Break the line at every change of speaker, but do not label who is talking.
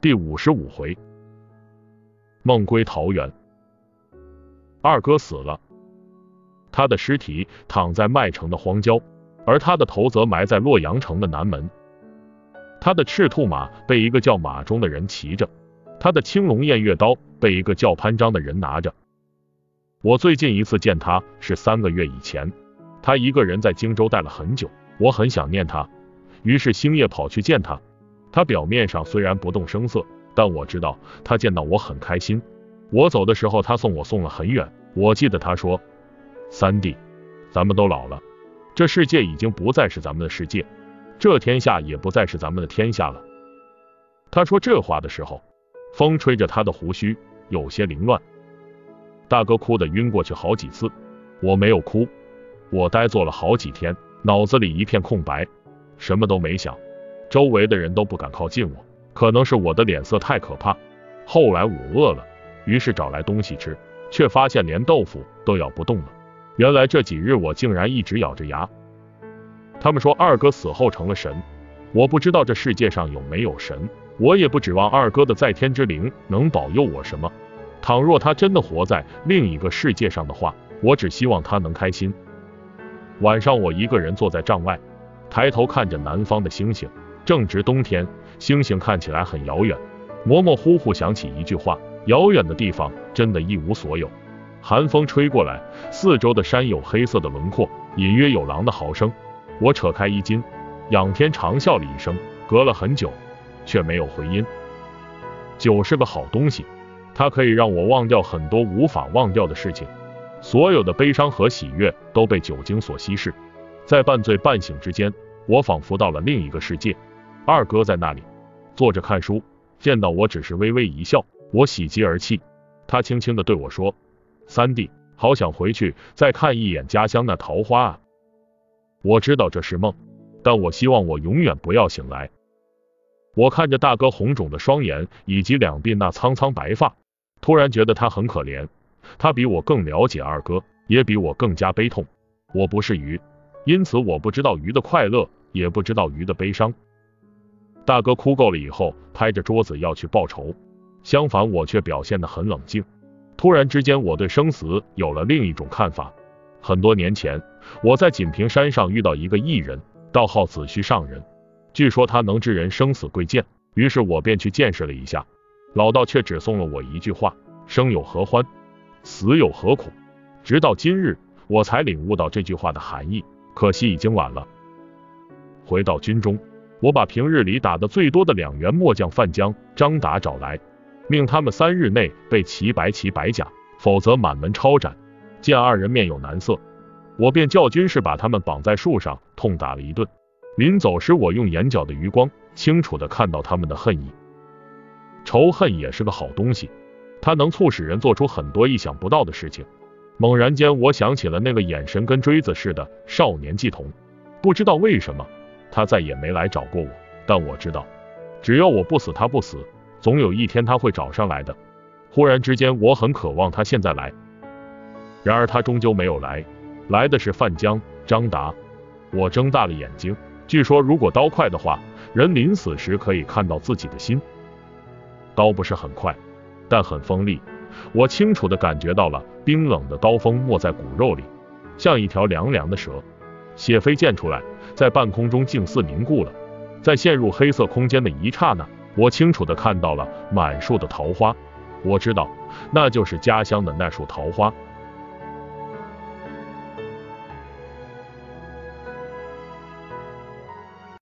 第五十五回，梦归桃源。二哥死了，他的尸体躺在麦城的荒郊，而他的头则埋在洛阳城的南门。他的赤兔马被一个叫马忠的人骑着，他的青龙偃月刀被一个叫潘璋的人拿着。我最近一次见他是三个月以前，他一个人在荆州待了很久，我很想念他，于是星夜跑去见他。他表面上虽然不动声色，但我知道他见到我很开心。我走的时候，他送我送了很远。我记得他说：“三弟，咱们都老了，这世界已经不再是咱们的世界，这天下也不再是咱们的天下了。”他说这话的时候，风吹着他的胡须，有些凌乱。大哥哭得晕过去好几次，我没有哭，我呆坐了好几天，脑子里一片空白，什么都没想。周围的人都不敢靠近我，可能是我的脸色太可怕。后来我饿了，于是找来东西吃，却发现连豆腐都咬不动了。原来这几日我竟然一直咬着牙。他们说二哥死后成了神，我不知道这世界上有没有神，我也不指望二哥的在天之灵能保佑我什么。倘若他真的活在另一个世界上的话，我只希望他能开心。晚上我一个人坐在帐外，抬头看着南方的星星。正值冬天，星星看起来很遥远，模模糊糊想起一句话：遥远的地方真的一无所有。寒风吹过来，四周的山有黑色的轮廓，隐约有狼的嚎声。我扯开衣襟，仰天长笑了一声，隔了很久，却没有回音。酒是个好东西，它可以让我忘掉很多无法忘掉的事情，所有的悲伤和喜悦都被酒精所稀释，在半醉半醒之间，我仿佛到了另一个世界。二哥在那里坐着看书，见到我只是微微一笑，我喜极而泣。他轻轻的对我说：“三弟，好想回去再看一眼家乡那桃花啊！”我知道这是梦，但我希望我永远不要醒来。我看着大哥红肿的双眼以及两鬓那苍苍白发，突然觉得他很可怜。他比我更了解二哥，也比我更加悲痛。我不是鱼，因此我不知道鱼的快乐，也不知道鱼的悲伤。大哥哭够了以后，拍着桌子要去报仇。相反，我却表现得很冷静。突然之间，我对生死有了另一种看法。很多年前，我在锦屏山上遇到一个异人，道号子虚上人。据说他能知人生死贵贱，于是我便去见识了一下。老道却只送了我一句话：生有何欢，死有何苦。直到今日，我才领悟到这句话的含义。可惜已经晚了。回到军中。我把平日里打的最多的两员末将范江、张达找来，命他们三日内备齐白旗白甲，否则满门抄斩。见二人面有难色，我便叫军士把他们绑在树上，痛打了一顿。临走时，我用眼角的余光清楚的看到他们的恨意。仇恨也是个好东西，它能促使人做出很多意想不到的事情。猛然间，我想起了那个眼神跟锥子似的少年季童，不知道为什么。他再也没来找过我，但我知道，只要我不死，他不死，总有一天他会找上来的。忽然之间，我很渴望他现在来，然而他终究没有来，来的是范江、张达。我睁大了眼睛，据说如果刀快的话，人临死时可以看到自己的心。刀不是很快，但很锋利，我清楚的感觉到了冰冷的刀锋没在骨肉里，像一条凉凉的蛇。血飞溅出来。在半空中竟似凝固了，在陷入黑色空间的一刹那，我清楚的看到了满树的桃花，我知道那就是家乡的那束桃花。